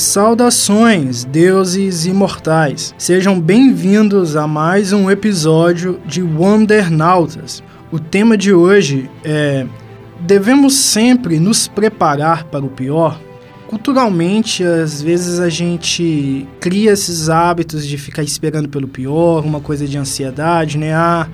Saudações, deuses imortais! Sejam bem-vindos a mais um episódio de Wondernautas. O tema de hoje é: Devemos sempre nos preparar para o pior? Culturalmente, às vezes a gente cria esses hábitos de ficar esperando pelo pior, uma coisa de ansiedade, né? Ah,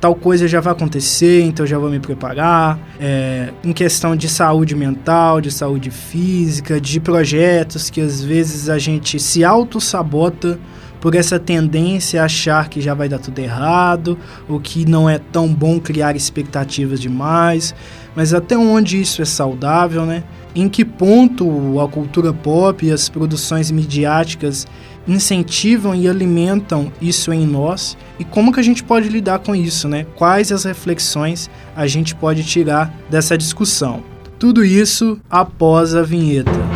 tal coisa já vai acontecer, então já vou me preparar. É, em questão de saúde mental, de saúde física, de projetos que às vezes a gente se auto-sabota por essa tendência a achar que já vai dar tudo errado, ou que não é tão bom criar expectativas demais. Mas até onde isso é saudável, né? Em que ponto a cultura pop e as produções midiáticas incentivam e alimentam isso em nós e como que a gente pode lidar com isso, né? Quais as reflexões a gente pode tirar dessa discussão? Tudo isso após a vinheta.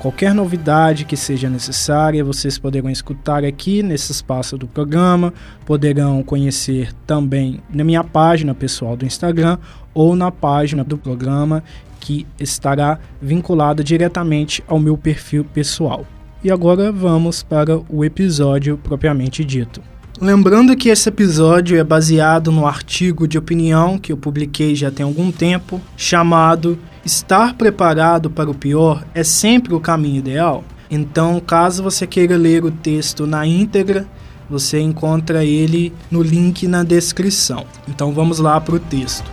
Qualquer novidade que seja necessária, vocês poderão escutar aqui nesse espaço do programa, poderão conhecer também na minha página pessoal do Instagram ou na página do programa que estará vinculada diretamente ao meu perfil pessoal. E agora vamos para o episódio propriamente dito. Lembrando que esse episódio é baseado no artigo de opinião que eu publiquei já tem algum tempo, chamado Estar preparado para o pior é sempre o caminho ideal? Então, caso você queira ler o texto na íntegra, você encontra ele no link na descrição. Então vamos lá para o texto.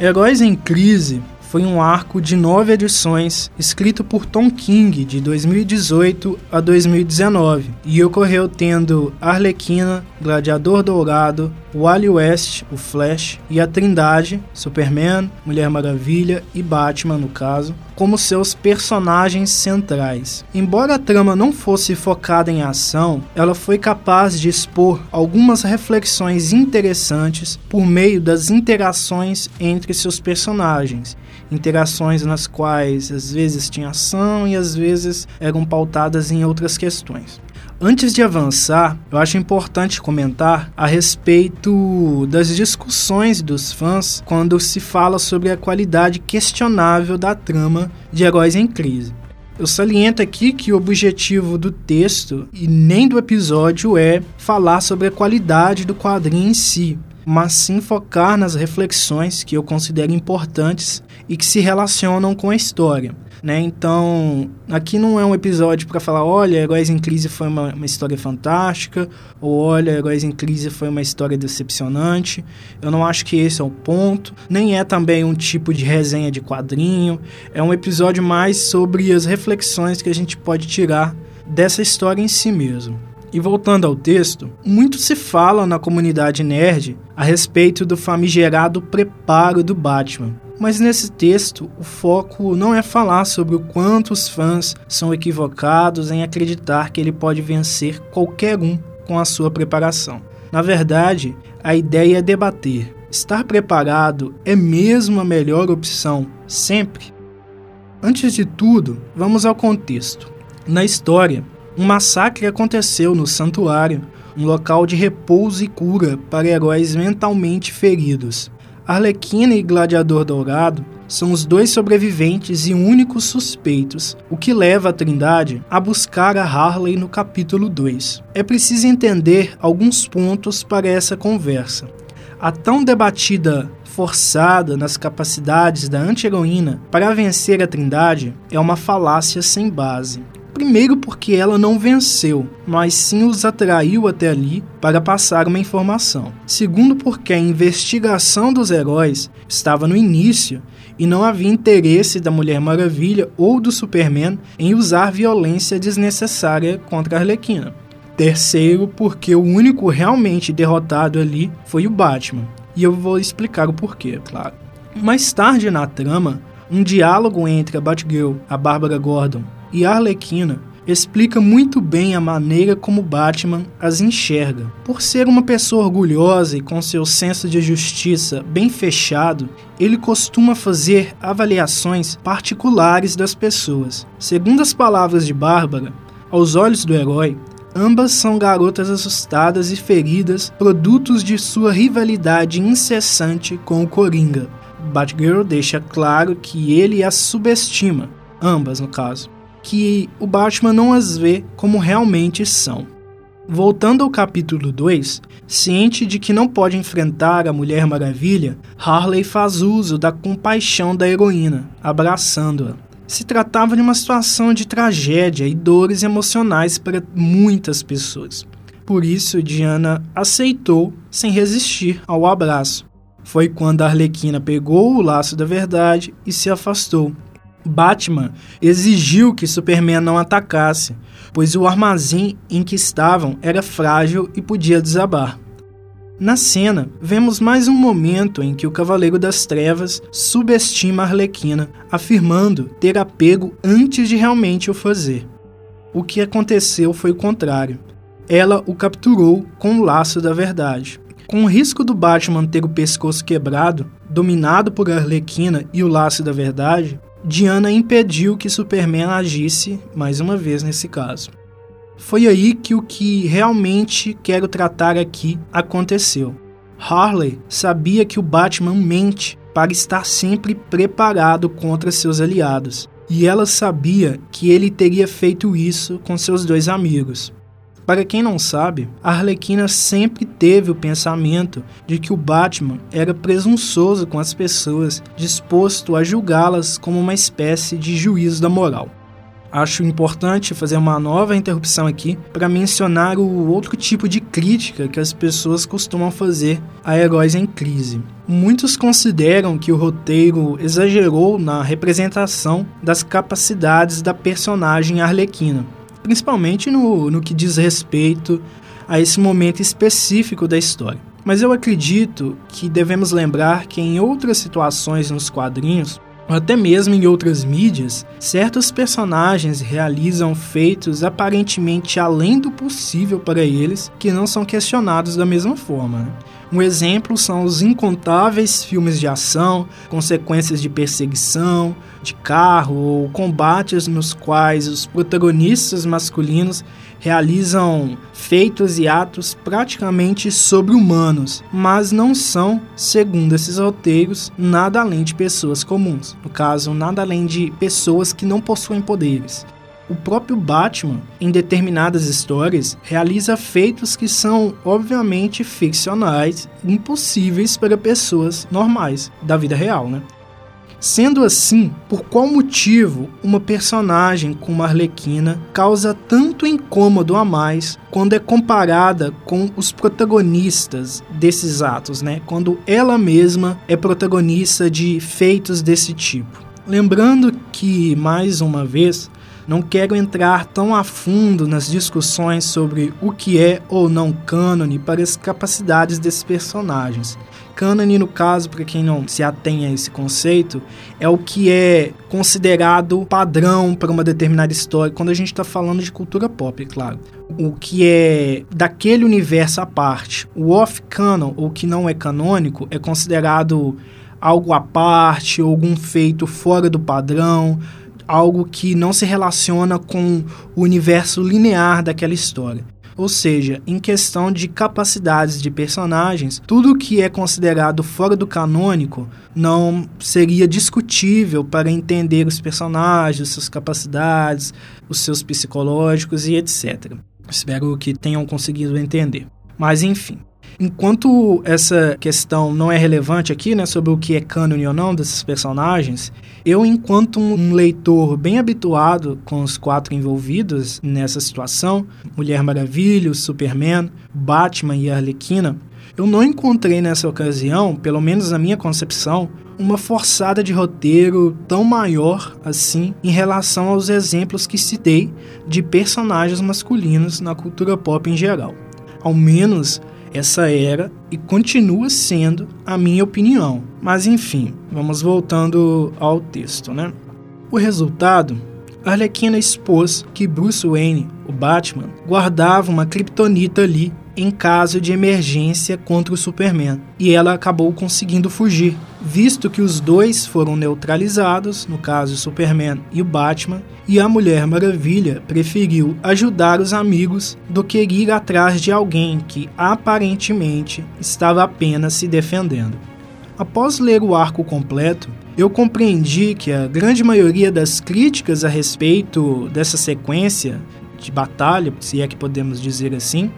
Heróis em Crise foi um arco de nove edições, escrito por Tom King de 2018 a 2019, e ocorreu tendo Arlequina, Gladiador Dourado, Wally West, o Flash, e a Trindade, Superman, Mulher Maravilha e Batman, no caso, como seus personagens centrais. Embora a trama não fosse focada em ação, ela foi capaz de expor algumas reflexões interessantes por meio das interações entre seus personagens interações nas quais às vezes tinha ação e às vezes eram pautadas em outras questões. Antes de avançar, eu acho importante comentar a respeito das discussões dos fãs quando se fala sobre a qualidade questionável da trama de Heróis em Crise. Eu saliento aqui que o objetivo do texto e nem do episódio é falar sobre a qualidade do quadrinho em si, mas sim focar nas reflexões que eu considero importantes e que se relacionam com a história. Né? Então, aqui não é um episódio para falar, olha, Heróis em Crise foi uma, uma, história fantástica, ou olha, Heróis em Crise foi uma história decepcionante. Eu não acho que esse é o ponto. Nem é também um tipo de resenha de quadrinho. É um episódio mais sobre as reflexões que a gente pode tirar dessa história em si mesmo. E voltando ao texto, muito se fala na comunidade nerd a respeito do famigerado preparo do Batman. Mas nesse texto, o foco não é falar sobre o quanto os fãs são equivocados em acreditar que ele pode vencer qualquer um com a sua preparação. Na verdade, a ideia é debater: estar preparado é mesmo a melhor opção sempre? Antes de tudo, vamos ao contexto. Na história, um massacre aconteceu no santuário, um local de repouso e cura para heróis mentalmente feridos. Arlequina e Gladiador Dourado são os dois sobreviventes e únicos suspeitos, o que leva a Trindade a buscar a Harley no capítulo 2. É preciso entender alguns pontos para essa conversa. A tão debatida forçada nas capacidades da anti-heroína para vencer a Trindade é uma falácia sem base. Primeiro, porque ela não venceu, mas sim os atraiu até ali para passar uma informação. Segundo, porque a investigação dos heróis estava no início e não havia interesse da Mulher Maravilha ou do Superman em usar violência desnecessária contra a Arlequina. Terceiro, porque o único realmente derrotado ali foi o Batman. E eu vou explicar o porquê, claro. Mais tarde na trama, um diálogo entre a Batgirl, a Bárbara Gordon e Arlequina explica muito bem a maneira como Batman as enxerga. Por ser uma pessoa orgulhosa e com seu senso de justiça bem fechado, ele costuma fazer avaliações particulares das pessoas. Segundo as palavras de Bárbara, aos olhos do herói, ambas são garotas assustadas e feridas, produtos de sua rivalidade incessante com o Coringa. Batgirl deixa claro que ele as subestima, ambas no caso que o Batman não as vê como realmente são. Voltando ao capítulo 2, ciente de que não pode enfrentar a Mulher Maravilha, Harley faz uso da compaixão da heroína, abraçando-a. Se tratava de uma situação de tragédia e dores emocionais para muitas pessoas. Por isso, Diana aceitou sem resistir ao abraço. Foi quando a Arlequina pegou o laço da verdade e se afastou, Batman exigiu que Superman não atacasse, pois o armazém em que estavam era frágil e podia desabar. Na cena, vemos mais um momento em que o Cavaleiro das Trevas subestima Arlequina, afirmando ter apego antes de realmente o fazer. O que aconteceu foi o contrário. Ela o capturou com o laço da verdade. Com o risco do Batman ter o pescoço quebrado, dominado por Arlequina e o laço da verdade, Diana impediu que Superman agisse, mais uma vez nesse caso. Foi aí que o que realmente quero tratar aqui aconteceu. Harley sabia que o Batman mente para estar sempre preparado contra seus aliados, e ela sabia que ele teria feito isso com seus dois amigos. Para quem não sabe, a Arlequina sempre teve o pensamento de que o Batman era presunçoso com as pessoas, disposto a julgá-las como uma espécie de juízo da moral. Acho importante fazer uma nova interrupção aqui para mencionar o outro tipo de crítica que as pessoas costumam fazer a heróis em crise. Muitos consideram que o roteiro exagerou na representação das capacidades da personagem Arlequina principalmente no, no que diz respeito a esse momento específico da história. Mas eu acredito que devemos lembrar que em outras situações nos quadrinhos, ou até mesmo em outras mídias, certos personagens realizam feitos aparentemente além do possível para eles que não são questionados da mesma forma. Um exemplo são os incontáveis filmes de ação, consequências de perseguição, de carro ou combates nos quais os protagonistas masculinos realizam feitos e atos praticamente sobre-humanos, mas não são, segundo esses roteiros, nada além de pessoas comuns. No caso, nada além de pessoas que não possuem poderes. O próprio Batman, em determinadas histórias, realiza feitos que são obviamente ficcionais, impossíveis para pessoas normais da vida real, né? Sendo assim, por qual motivo uma personagem como Arlequina causa tanto incômodo a mais quando é comparada com os protagonistas desses atos, né? Quando ela mesma é protagonista de feitos desse tipo. Lembrando que, mais uma vez, não quero entrar tão a fundo nas discussões sobre o que é ou não cânone para as capacidades desses personagens. Cânone, no caso, para quem não se atém a esse conceito, é o que é considerado padrão para uma determinada história, quando a gente está falando de cultura pop, é claro. O que é daquele universo à parte. O off-canon, ou que não é canônico, é considerado algo à parte, algum feito fora do padrão, algo que não se relaciona com o universo linear daquela história. Ou seja, em questão de capacidades de personagens, tudo que é considerado fora do canônico não seria discutível para entender os personagens, suas capacidades, os seus psicológicos e etc. Espero que tenham conseguido entender. Mas enfim, Enquanto essa questão não é relevante aqui, né, sobre o que é cânone ou não desses personagens, eu, enquanto um leitor bem habituado com os quatro envolvidos nessa situação, Mulher Maravilha, Superman, Batman e Arlequina, eu não encontrei nessa ocasião, pelo menos na minha concepção, uma forçada de roteiro tão maior assim em relação aos exemplos que citei de personagens masculinos na cultura pop em geral. Ao menos essa era e continua sendo a minha opinião. Mas enfim, vamos voltando ao texto, né? O resultado Arlequina expôs que Bruce Wayne, o Batman, guardava uma kriptonita ali em caso de emergência contra o Superman, e ela acabou conseguindo fugir, visto que os dois foram neutralizados, no caso o Superman e o Batman, e a Mulher Maravilha preferiu ajudar os amigos do que ir atrás de alguém que aparentemente estava apenas se defendendo. Após ler o arco completo, eu compreendi que a grande maioria das críticas a respeito dessa sequência de batalha, se é que podemos dizer assim,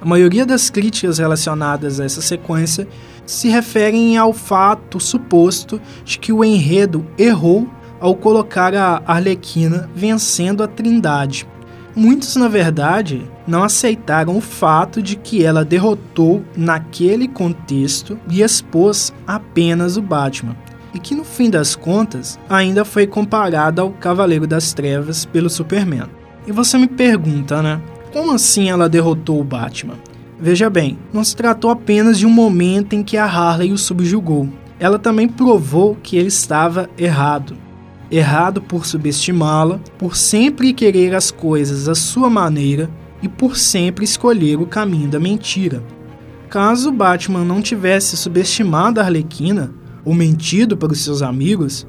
a maioria das críticas relacionadas a essa sequência se referem ao fato suposto de que o enredo errou ao colocar a Arlequina vencendo a Trindade. Muitos, na verdade, não aceitaram o fato de que ela derrotou naquele contexto e expôs apenas o Batman, e que no fim das contas ainda foi comparada ao Cavaleiro das Trevas pelo Superman. E você me pergunta, né? Como assim ela derrotou o Batman? Veja bem, não se tratou apenas de um momento em que a Harley o subjugou. Ela também provou que ele estava errado. Errado por subestimá-la, por sempre querer as coisas à sua maneira e por sempre escolher o caminho da mentira. Caso Batman não tivesse subestimado a Arlequina ou mentido para os seus amigos,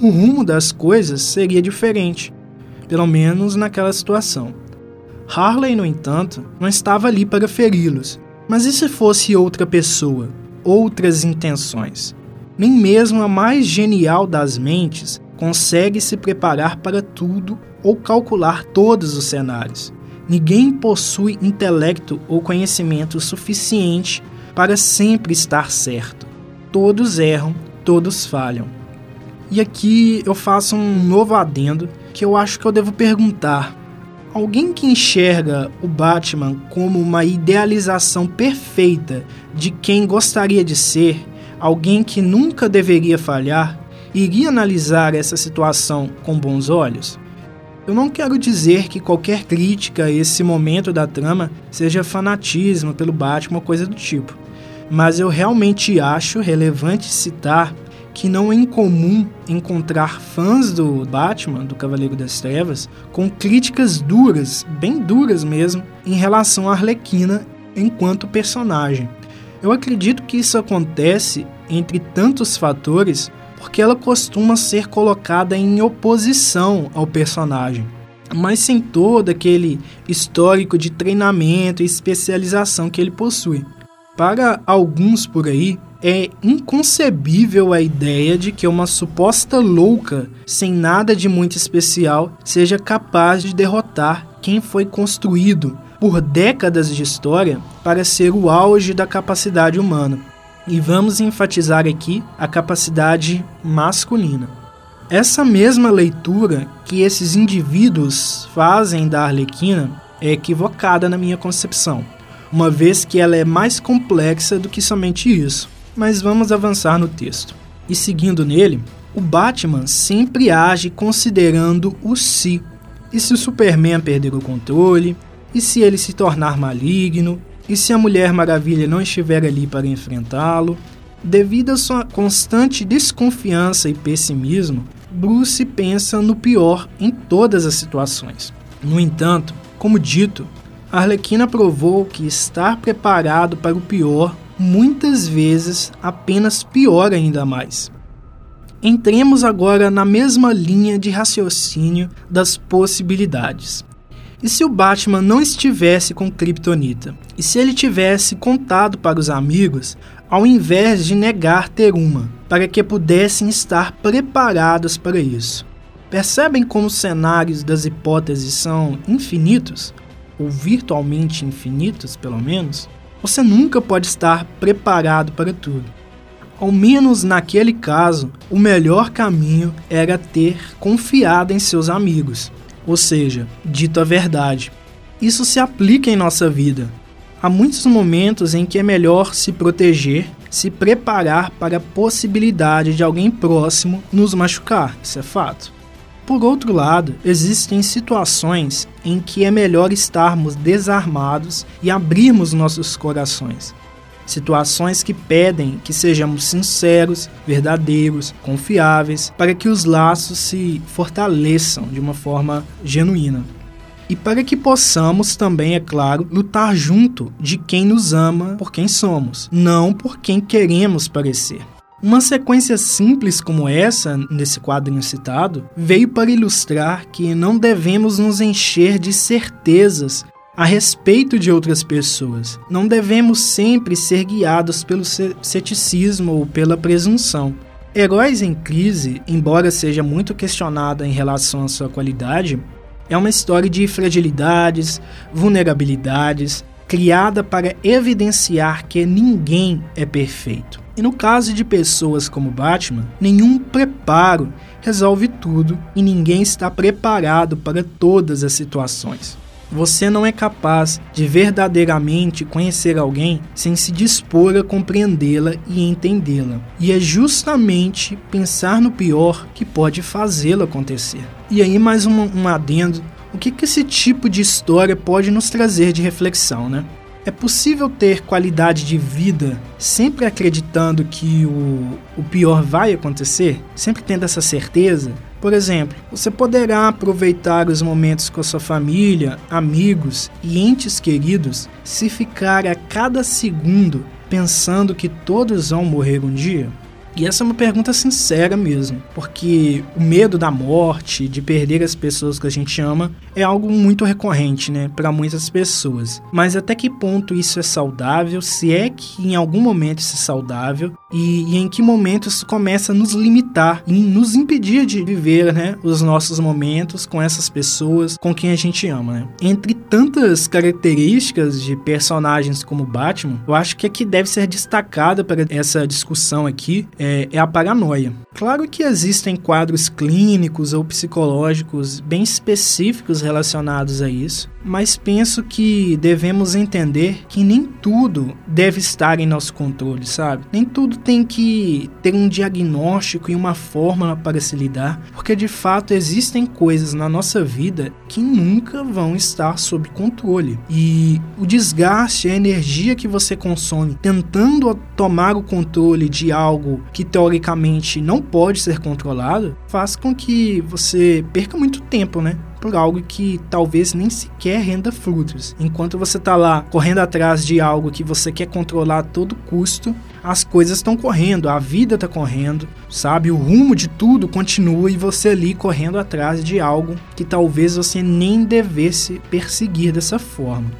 o rumo das coisas seria diferente, pelo menos naquela situação. Harley, no entanto, não estava ali para feri-los. Mas e se fosse outra pessoa, outras intenções? Nem mesmo a mais genial das mentes consegue se preparar para tudo ou calcular todos os cenários. Ninguém possui intelecto ou conhecimento suficiente para sempre estar certo. Todos erram, todos falham. E aqui eu faço um novo adendo que eu acho que eu devo perguntar Alguém que enxerga o Batman como uma idealização perfeita de quem gostaria de ser, alguém que nunca deveria falhar, iria analisar essa situação com bons olhos? Eu não quero dizer que qualquer crítica a esse momento da trama seja fanatismo pelo Batman ou coisa do tipo, mas eu realmente acho relevante citar que não é incomum encontrar fãs do Batman, do Cavaleiro das Trevas, com críticas duras, bem duras mesmo, em relação à Arlequina enquanto personagem. Eu acredito que isso acontece, entre tantos fatores, porque ela costuma ser colocada em oposição ao personagem, mas sem todo aquele histórico de treinamento e especialização que ele possui. Para alguns por aí, é inconcebível a ideia de que uma suposta louca, sem nada de muito especial, seja capaz de derrotar quem foi construído por décadas de história para ser o auge da capacidade humana. E vamos enfatizar aqui a capacidade masculina. Essa mesma leitura que esses indivíduos fazem da Arlequina é equivocada na minha concepção, uma vez que ela é mais complexa do que somente isso mas vamos avançar no texto. E seguindo nele, o Batman sempre age considerando o si. E se o Superman perder o controle? E se ele se tornar maligno? E se a Mulher Maravilha não estiver ali para enfrentá-lo? Devido à sua constante desconfiança e pessimismo, Bruce pensa no pior em todas as situações. No entanto, como dito, Arlequina provou que estar preparado para o pior muitas vezes apenas piora ainda mais. Entremos agora na mesma linha de raciocínio das possibilidades. E se o Batman não estivesse com Kryptonita? E se ele tivesse contado para os amigos, ao invés de negar ter uma, para que pudessem estar preparados para isso? Percebem como os cenários das hipóteses são infinitos? Ou virtualmente infinitos, pelo menos? Você nunca pode estar preparado para tudo. Ao menos naquele caso, o melhor caminho era ter confiado em seus amigos ou seja, dito a verdade. Isso se aplica em nossa vida. Há muitos momentos em que é melhor se proteger, se preparar para a possibilidade de alguém próximo nos machucar, isso é fato. Por outro lado, existem situações em que é melhor estarmos desarmados e abrirmos nossos corações. Situações que pedem que sejamos sinceros, verdadeiros, confiáveis, para que os laços se fortaleçam de uma forma genuína. E para que possamos também, é claro, lutar junto de quem nos ama por quem somos, não por quem queremos parecer. Uma sequência simples como essa, nesse quadrinho citado, veio para ilustrar que não devemos nos encher de certezas a respeito de outras pessoas. Não devemos sempre ser guiados pelo ceticismo ou pela presunção. Heróis em Crise, embora seja muito questionada em relação à sua qualidade, é uma história de fragilidades, vulnerabilidades, criada para evidenciar que ninguém é perfeito. E no caso de pessoas como Batman, nenhum preparo resolve tudo e ninguém está preparado para todas as situações. Você não é capaz de verdadeiramente conhecer alguém sem se dispor a compreendê-la e entendê-la. E é justamente pensar no pior que pode fazê-lo acontecer. E aí, mais um, um adendo: o que, que esse tipo de história pode nos trazer de reflexão, né? É possível ter qualidade de vida sempre acreditando que o, o pior vai acontecer? Sempre tendo essa certeza? Por exemplo, você poderá aproveitar os momentos com a sua família, amigos e entes queridos se ficar a cada segundo pensando que todos vão morrer um dia? E essa é uma pergunta sincera mesmo, porque o medo da morte, de perder as pessoas que a gente ama, é algo muito recorrente, né, para muitas pessoas. Mas até que ponto isso é saudável? Se é que em algum momento isso é saudável e, e em que momento isso começa a nos limitar e nos impedir de viver, né, os nossos momentos com essas pessoas com quem a gente ama, né? Entre tantas características de personagens como Batman, eu acho que a que deve ser destacada para essa discussão aqui é, é a paranoia. Claro que existem quadros clínicos ou psicológicos bem específicos relacionados a isso, mas penso que devemos entender que nem tudo deve estar em nosso controle, sabe? Nem tudo tem que ter um diagnóstico e uma fórmula para se lidar, porque de fato existem coisas na nossa vida que nunca vão estar sob controle. E o desgaste, a energia que você consome tentando tomar o controle de algo que teoricamente não pode ser controlado, faz com que você perca muito tempo, né? Por algo que talvez nem sequer renda frutos. Enquanto você está lá correndo atrás de algo que você quer controlar a todo custo, as coisas estão correndo, a vida está correndo, sabe? O rumo de tudo continua e você ali correndo atrás de algo que talvez você nem devesse perseguir dessa forma.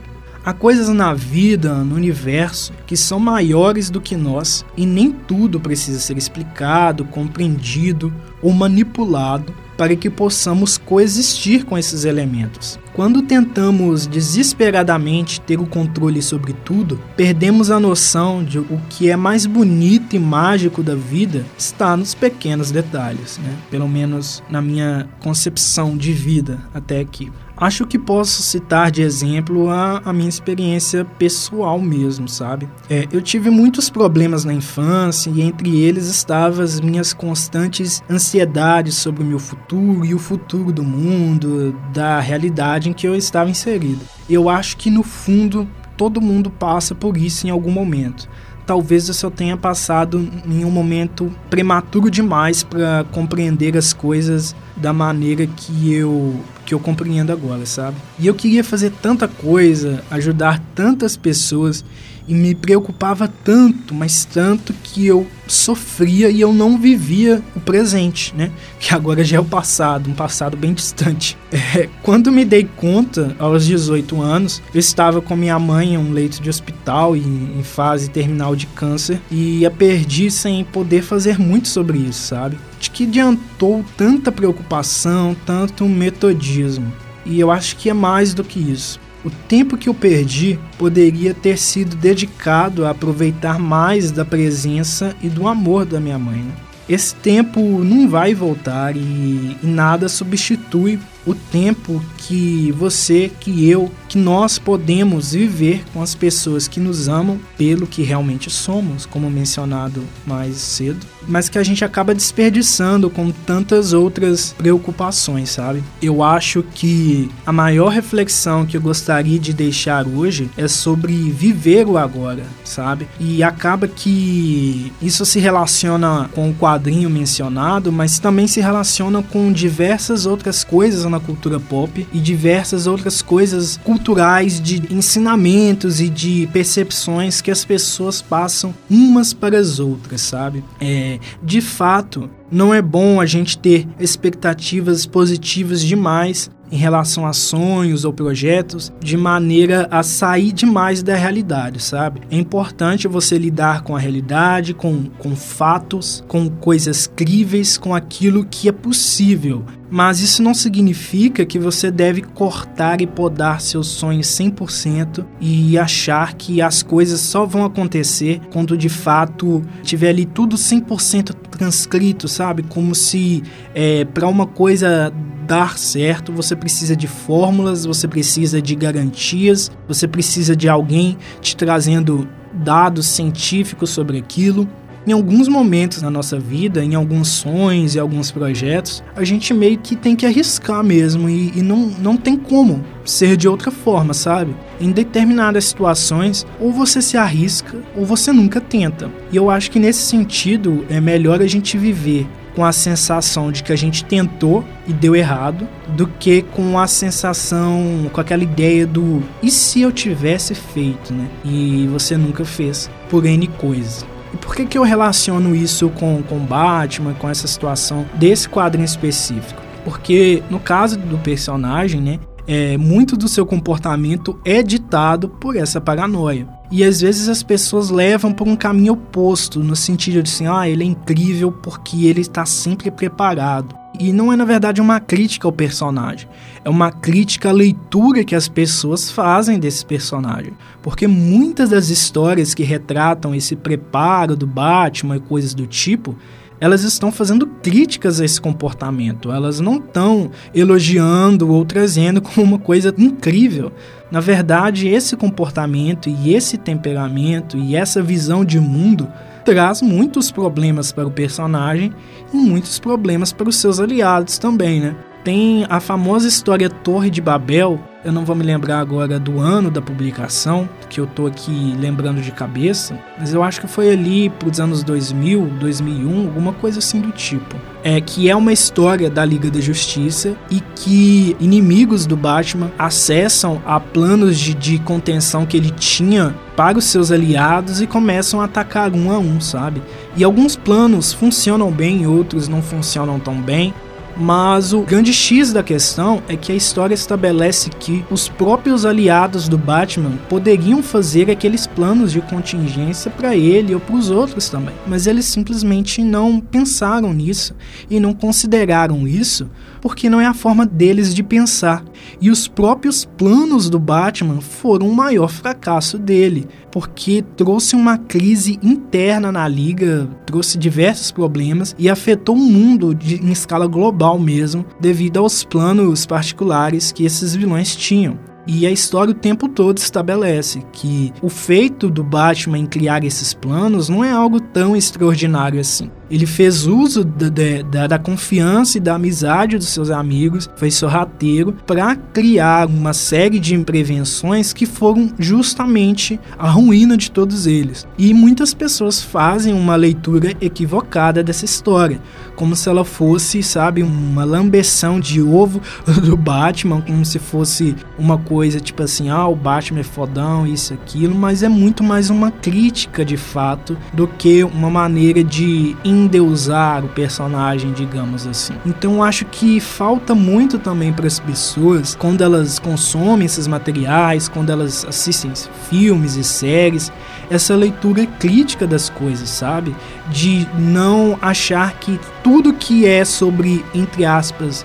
Há coisas na vida, no universo, que são maiores do que nós e nem tudo precisa ser explicado, compreendido ou manipulado para que possamos coexistir com esses elementos. Quando tentamos desesperadamente ter o controle sobre tudo, perdemos a noção de o que é mais bonito e mágico da vida está nos pequenos detalhes, né? pelo menos na minha concepção de vida até aqui. Acho que posso citar de exemplo a, a minha experiência pessoal mesmo, sabe? É, eu tive muitos problemas na infância e entre eles estavam as minhas constantes ansiedades sobre o meu futuro e o futuro do mundo, da realidade em que eu estava inserido. Eu acho que no fundo todo mundo passa por isso em algum momento talvez eu só tenha passado em um momento prematuro demais para compreender as coisas da maneira que eu que eu compreendo agora, sabe? E eu queria fazer tanta coisa, ajudar tantas pessoas e me preocupava tanto, mas tanto que eu sofria e eu não vivia o presente, né? Que agora já é o passado, um passado bem distante. É, quando me dei conta, aos 18 anos, eu estava com minha mãe em um leito de hospital em, em fase terminal de câncer e a perdi sem poder fazer muito sobre isso, sabe? De que adiantou tanta preocupação, tanto metodismo. E eu acho que é mais do que isso. O tempo que eu perdi poderia ter sido dedicado a aproveitar mais da presença e do amor da minha mãe. Né? Esse tempo não vai voltar e, e nada substitui o tempo que você, que eu, que nós podemos viver com as pessoas que nos amam pelo que realmente somos, como mencionado mais cedo, mas que a gente acaba desperdiçando com tantas outras preocupações, sabe? Eu acho que a maior reflexão que eu gostaria de deixar hoje é sobre viver o agora, sabe? E acaba que isso se relaciona com o quadrinho mencionado, mas também se relaciona com diversas outras coisas na cultura pop e diversas outras coisas culturais de ensinamentos e de percepções que as pessoas passam umas para as outras, sabe? É, de fato, não é bom a gente ter expectativas positivas demais em relação a sonhos ou projetos, de maneira a sair demais da realidade, sabe? É importante você lidar com a realidade, com, com fatos, com coisas críveis, com aquilo que é possível. Mas isso não significa que você deve cortar e podar seus sonhos 100% e achar que as coisas só vão acontecer quando de fato tiver ali tudo 100% transcrito, sabe? Como se é, para uma coisa dar certo, você precisa de fórmulas, você precisa de garantias, você precisa de alguém te trazendo dados científicos sobre aquilo. Em alguns momentos na nossa vida, em alguns sonhos e alguns projetos, a gente meio que tem que arriscar mesmo e, e não, não tem como ser de outra forma, sabe? Em determinadas situações, ou você se arrisca ou você nunca tenta. E eu acho que nesse sentido é melhor a gente viver com a sensação de que a gente tentou e deu errado, do que com a sensação, com aquela ideia do e se eu tivesse feito, né? E você nunca fez, por N coisas. E por que, que eu relaciono isso com, com Batman, com essa situação desse quadrinho específico? Porque no caso do personagem, né, é, muito do seu comportamento é ditado por essa paranoia. E às vezes as pessoas levam por um caminho oposto, no sentido de assim, ah, ele é incrível porque ele está sempre preparado. E não é na verdade uma crítica ao personagem, é uma crítica à leitura que as pessoas fazem desse personagem. Porque muitas das histórias que retratam esse preparo do Batman e coisas do tipo elas estão fazendo críticas a esse comportamento, elas não estão elogiando ou trazendo como uma coisa incrível. Na verdade, esse comportamento e esse temperamento e essa visão de mundo traz muitos problemas para o personagem e muitos problemas para os seus aliados também, né? Tem a famosa história Torre de Babel, eu não vou me lembrar agora do ano da publicação, que eu tô aqui lembrando de cabeça, mas eu acho que foi ali pros anos 2000, 2001, alguma coisa assim do tipo. É que é uma história da Liga da Justiça e que inimigos do Batman acessam a planos de, de contenção que ele tinha para os seus aliados e começam a atacar um a um, sabe? E alguns planos funcionam bem, outros não funcionam tão bem. Mas o grande X da questão é que a história estabelece que os próprios aliados do Batman poderiam fazer aqueles planos de contingência para ele ou para os outros também. Mas eles simplesmente não pensaram nisso e não consideraram isso porque não é a forma deles de pensar. E os próprios planos do Batman foram o maior fracasso dele, porque trouxe uma crise interna na liga, trouxe diversos problemas e afetou o mundo de, em escala global mesmo, devido aos planos particulares que esses vilões tinham. E a história o tempo todo estabelece que o feito do Batman em criar esses planos não é algo tão extraordinário assim. Ele fez uso da, da, da, confiança e da amizade dos seus amigos, foi sorrateiro, para criar uma série de prevenções que foram justamente a ruína de todos eles. E muitas pessoas fazem uma leitura equivocada dessa história, como se ela fosse, sabe, uma lambeção de ovo do Batman, como se fosse uma coisa tipo assim, ah, o Batman é fodão, isso, aquilo, mas é muito mais uma crítica de fato do que uma maneira de endeusar o personagem, digamos assim. Então acho que falta muito também para as pessoas quando elas consomem esses materiais, quando elas assistem filmes e séries, essa leitura crítica das coisas, sabe? De não achar que tudo que é sobre entre aspas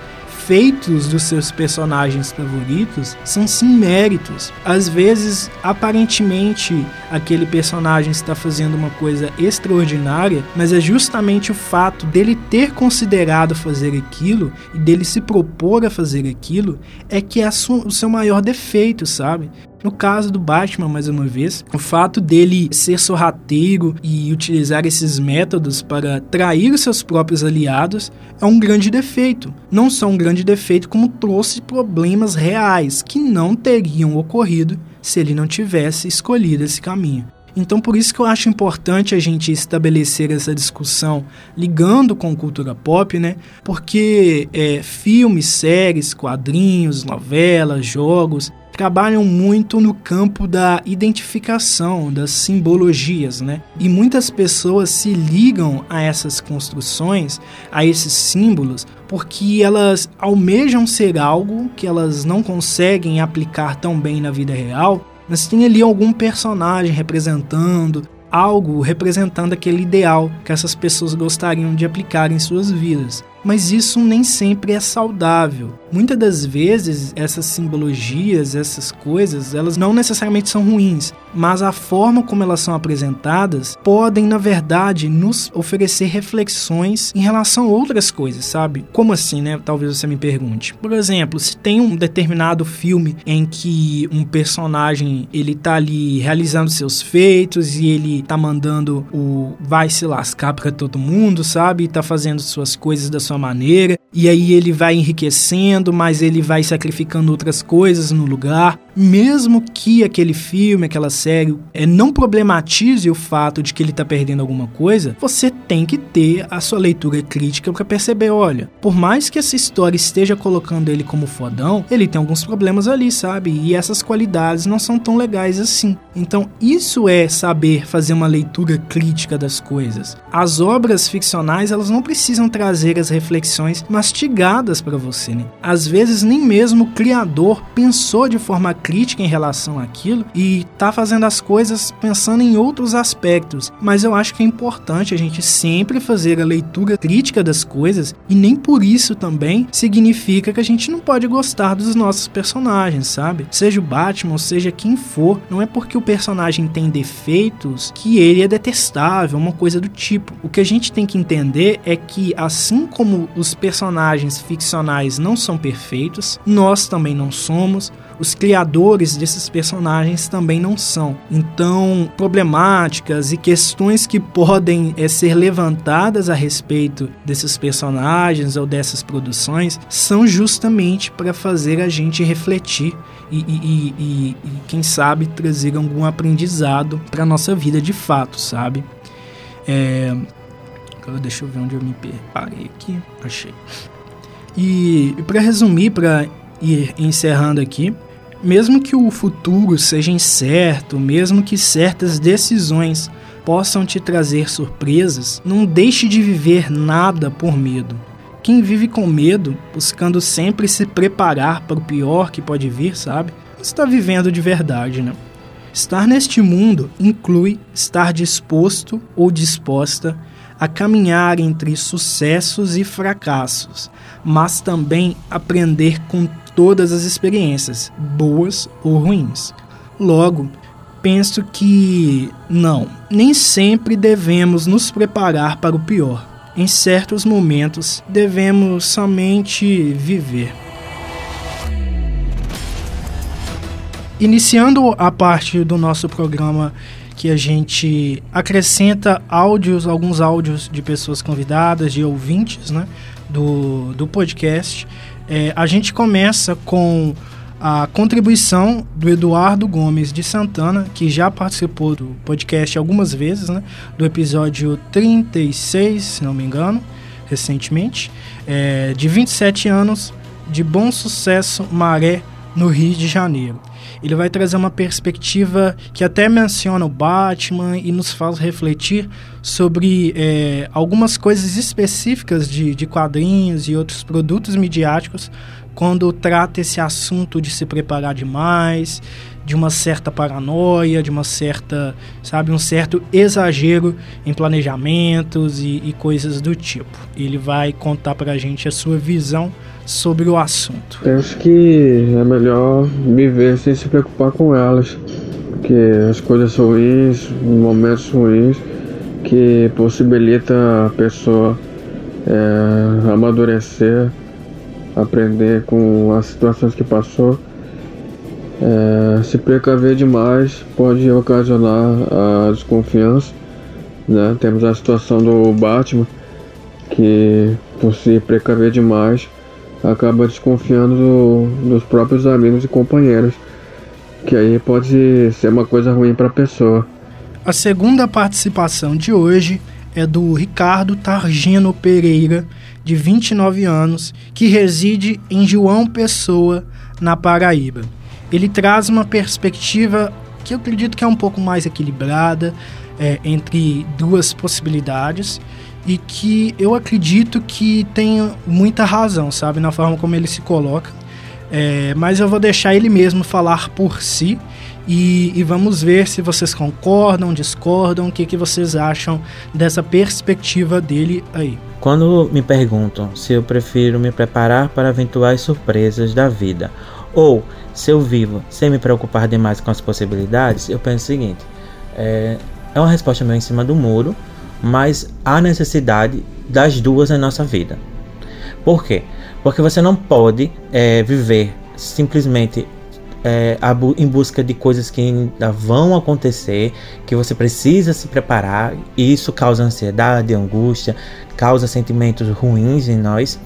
feitos dos seus personagens favoritos são sim méritos. Às vezes, aparentemente, aquele personagem está fazendo uma coisa extraordinária, mas é justamente o fato dele ter considerado fazer aquilo e dele se propor a fazer aquilo é que é o seu maior defeito, sabe? No caso do Batman, mais uma vez, o fato dele ser sorrateiro e utilizar esses métodos para trair seus próprios aliados é um grande defeito. Não só um grande defeito, como trouxe problemas reais que não teriam ocorrido se ele não tivesse escolhido esse caminho. Então, por isso que eu acho importante a gente estabelecer essa discussão ligando com cultura pop, né? Porque é, filmes, séries, quadrinhos, novelas, jogos, trabalham muito no campo da identificação, das simbologias, né? E muitas pessoas se ligam a essas construções, a esses símbolos, porque elas almejam ser algo que elas não conseguem aplicar tão bem na vida real, mas tem ali algum personagem representando, algo representando aquele ideal que essas pessoas gostariam de aplicar em suas vidas mas isso nem sempre é saudável. Muitas das vezes essas simbologias, essas coisas, elas não necessariamente são ruins, mas a forma como elas são apresentadas podem, na verdade, nos oferecer reflexões em relação a outras coisas, sabe? Como assim, né? Talvez você me pergunte. Por exemplo, se tem um determinado filme em que um personagem ele tá ali realizando seus feitos e ele tá mandando o vai se lascar para todo mundo, sabe? E tá fazendo suas coisas da sua maneira, e aí ele vai enriquecendo, mas ele vai sacrificando outras coisas no lugar mesmo que aquele filme, aquela série, é, não problematize o fato de que ele está perdendo alguma coisa, você tem que ter a sua leitura crítica para perceber, olha, por mais que essa história esteja colocando ele como fodão, ele tem alguns problemas ali, sabe? E essas qualidades não são tão legais assim. Então, isso é saber fazer uma leitura crítica das coisas. As obras ficcionais, elas não precisam trazer as reflexões mastigadas para você, né? Às vezes nem mesmo o criador pensou de forma crítica em relação àquilo e tá fazendo as coisas pensando em outros aspectos. Mas eu acho que é importante a gente sempre fazer a leitura crítica das coisas e nem por isso também significa que a gente não pode gostar dos nossos personagens, sabe? Seja o Batman, seja quem for, não é porque o personagem tem defeitos que ele é detestável, uma coisa do tipo. O que a gente tem que entender é que assim como os personagens ficcionais não são perfeitos, nós também não somos os criadores desses personagens também não são. Então, problemáticas e questões que podem é, ser levantadas a respeito desses personagens ou dessas produções são justamente para fazer a gente refletir e, e, e, e, quem sabe, trazer algum aprendizado para nossa vida de fato, sabe? É... Deixa eu ver onde eu me parei aqui. Achei. E, e para resumir, para ir encerrando aqui, mesmo que o futuro seja incerto, mesmo que certas decisões possam te trazer surpresas, não deixe de viver nada por medo. Quem vive com medo, buscando sempre se preparar para o pior que pode vir, sabe? Está vivendo de verdade, né? Estar neste mundo inclui estar disposto ou disposta a caminhar entre sucessos e fracassos, mas também aprender com todas as experiências, boas ou ruins. Logo, penso que não, nem sempre devemos nos preparar para o pior. Em certos momentos, devemos somente viver. iniciando a parte do nosso programa que a gente acrescenta áudios, alguns áudios de pessoas convidadas, de ouvintes, né, do, do podcast. É, a gente começa com a contribuição do Eduardo Gomes de Santana, que já participou do podcast algumas vezes, né, do episódio 36, se não me engano, recentemente, é, de 27 anos, de bom sucesso, Maré, no Rio de Janeiro. Ele vai trazer uma perspectiva que até menciona o Batman e nos faz refletir sobre é, algumas coisas específicas de, de quadrinhos e outros produtos midiáticos quando trata esse assunto de se preparar demais, de uma certa paranoia, de uma certa, sabe, um certo exagero em planejamentos e, e coisas do tipo. Ele vai contar pra gente a sua visão sobre o assunto. Penso que é melhor viver sem se preocupar com elas, porque as coisas ruins, momentos ruins, que possibilita a pessoa é, amadurecer, aprender com as situações que passou. É, se precaver demais pode ocasionar a desconfiança. Né? Temos a situação do Batman, que por se precaver demais acaba desconfiando do, dos próprios amigos e companheiros, que aí pode ser uma coisa ruim para a pessoa. A segunda participação de hoje é do Ricardo Targino Pereira, de 29 anos, que reside em João Pessoa, na Paraíba. Ele traz uma perspectiva que eu acredito que é um pouco mais equilibrada é, entre duas possibilidades e que eu acredito que tem muita razão, sabe, na forma como ele se coloca. É, mas eu vou deixar ele mesmo falar por si e, e, vamos ver se vocês concordam, discordam, o que, que vocês acham dessa perspectiva dele aí. Quando me perguntam se eu prefiro me preparar para eventuais surpresas da vida ou se eu vivo sem me preocupar demais com as possibilidades, eu penso o seguinte: é, é uma resposta meio em cima do muro, mas há necessidade das duas na nossa vida. Por quê? Porque você não pode é, viver simplesmente é, em busca de coisas que ainda vão acontecer, que você precisa se preparar, e isso causa ansiedade, angústia, causa sentimentos ruins em nós.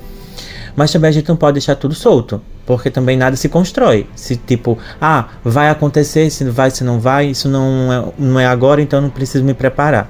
Mas também a gente não pode deixar tudo solto, porque também nada se constrói. Se tipo, ah, vai acontecer, se vai, se não vai, isso não é, não é agora, então não preciso me preparar.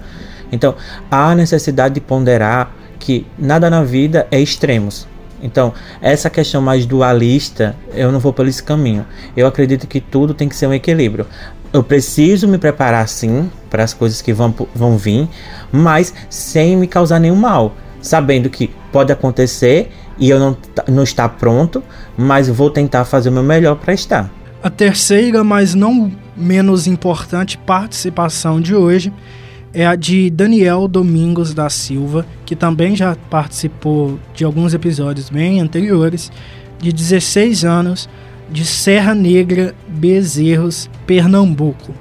Então, há necessidade de ponderar que nada na vida é extremos. Então, essa questão mais dualista, eu não vou por esse caminho. Eu acredito que tudo tem que ser um equilíbrio. Eu preciso me preparar sim para as coisas que vão, vão vir, mas sem me causar nenhum mal. Sabendo que pode acontecer e eu não, não estar pronto, mas vou tentar fazer o meu melhor para estar. A terceira, mas não menos importante participação de hoje é a de Daniel Domingos da Silva, que também já participou de alguns episódios bem anteriores, de 16 anos, de Serra Negra, Bezerros, Pernambuco.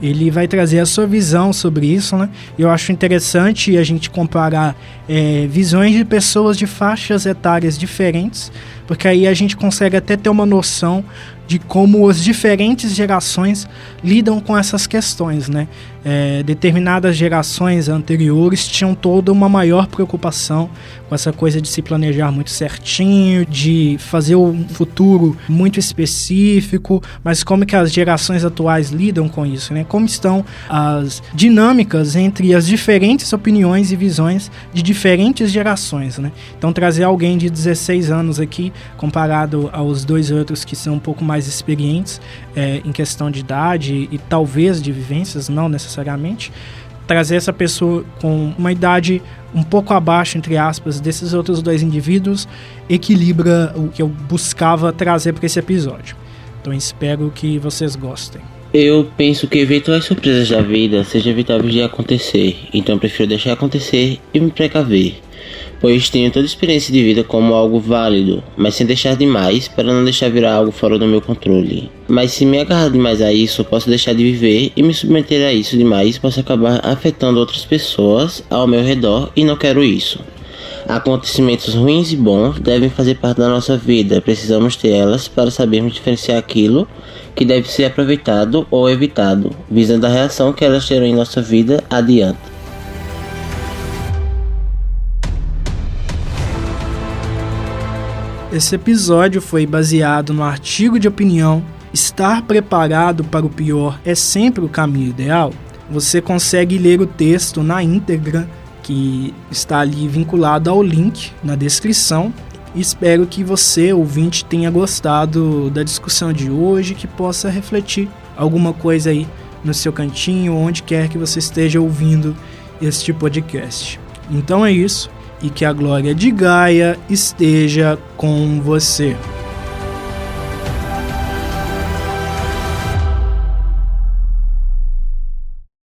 Ele vai trazer a sua visão sobre isso, né? Eu acho interessante a gente comparar é, visões de pessoas de faixas etárias diferentes, porque aí a gente consegue até ter uma noção de como as diferentes gerações lidam com essas questões, né? É, determinadas gerações anteriores tinham toda uma maior preocupação com essa coisa de se planejar muito certinho, de fazer um futuro muito específico, mas como que as gerações atuais lidam com isso, né? Como estão as dinâmicas entre as diferentes opiniões e visões de diferentes gerações, né? Então trazer alguém de 16 anos aqui comparado aos dois outros que são um pouco mais experientes é, em questão de idade e talvez de vivências, não necessariamente, trazer essa pessoa com uma idade um pouco abaixo, entre aspas, desses outros dois indivíduos, equilibra o que eu buscava trazer para esse episódio. Então espero que vocês gostem. Eu penso que eventuais surpresas da vida sejam evitáveis de acontecer, então prefiro deixar acontecer e me precaver pois tenho toda a experiência de vida como algo válido, mas sem deixar demais para não deixar virar algo fora do meu controle. Mas se me agarrar demais a isso, posso deixar de viver e me submeter a isso demais posso acabar afetando outras pessoas ao meu redor e não quero isso. Acontecimentos ruins e bons devem fazer parte da nossa vida. Precisamos ter elas para sabermos diferenciar aquilo que deve ser aproveitado ou evitado, visando a reação que elas terão em nossa vida adiante. Esse episódio foi baseado no artigo de opinião Estar preparado para o pior é sempre o caminho ideal. Você consegue ler o texto na íntegra, que está ali vinculado ao link na descrição. Espero que você, ouvinte, tenha gostado da discussão de hoje, que possa refletir alguma coisa aí no seu cantinho, onde quer que você esteja ouvindo este podcast. Então é isso, e que a glória de Gaia esteja com você.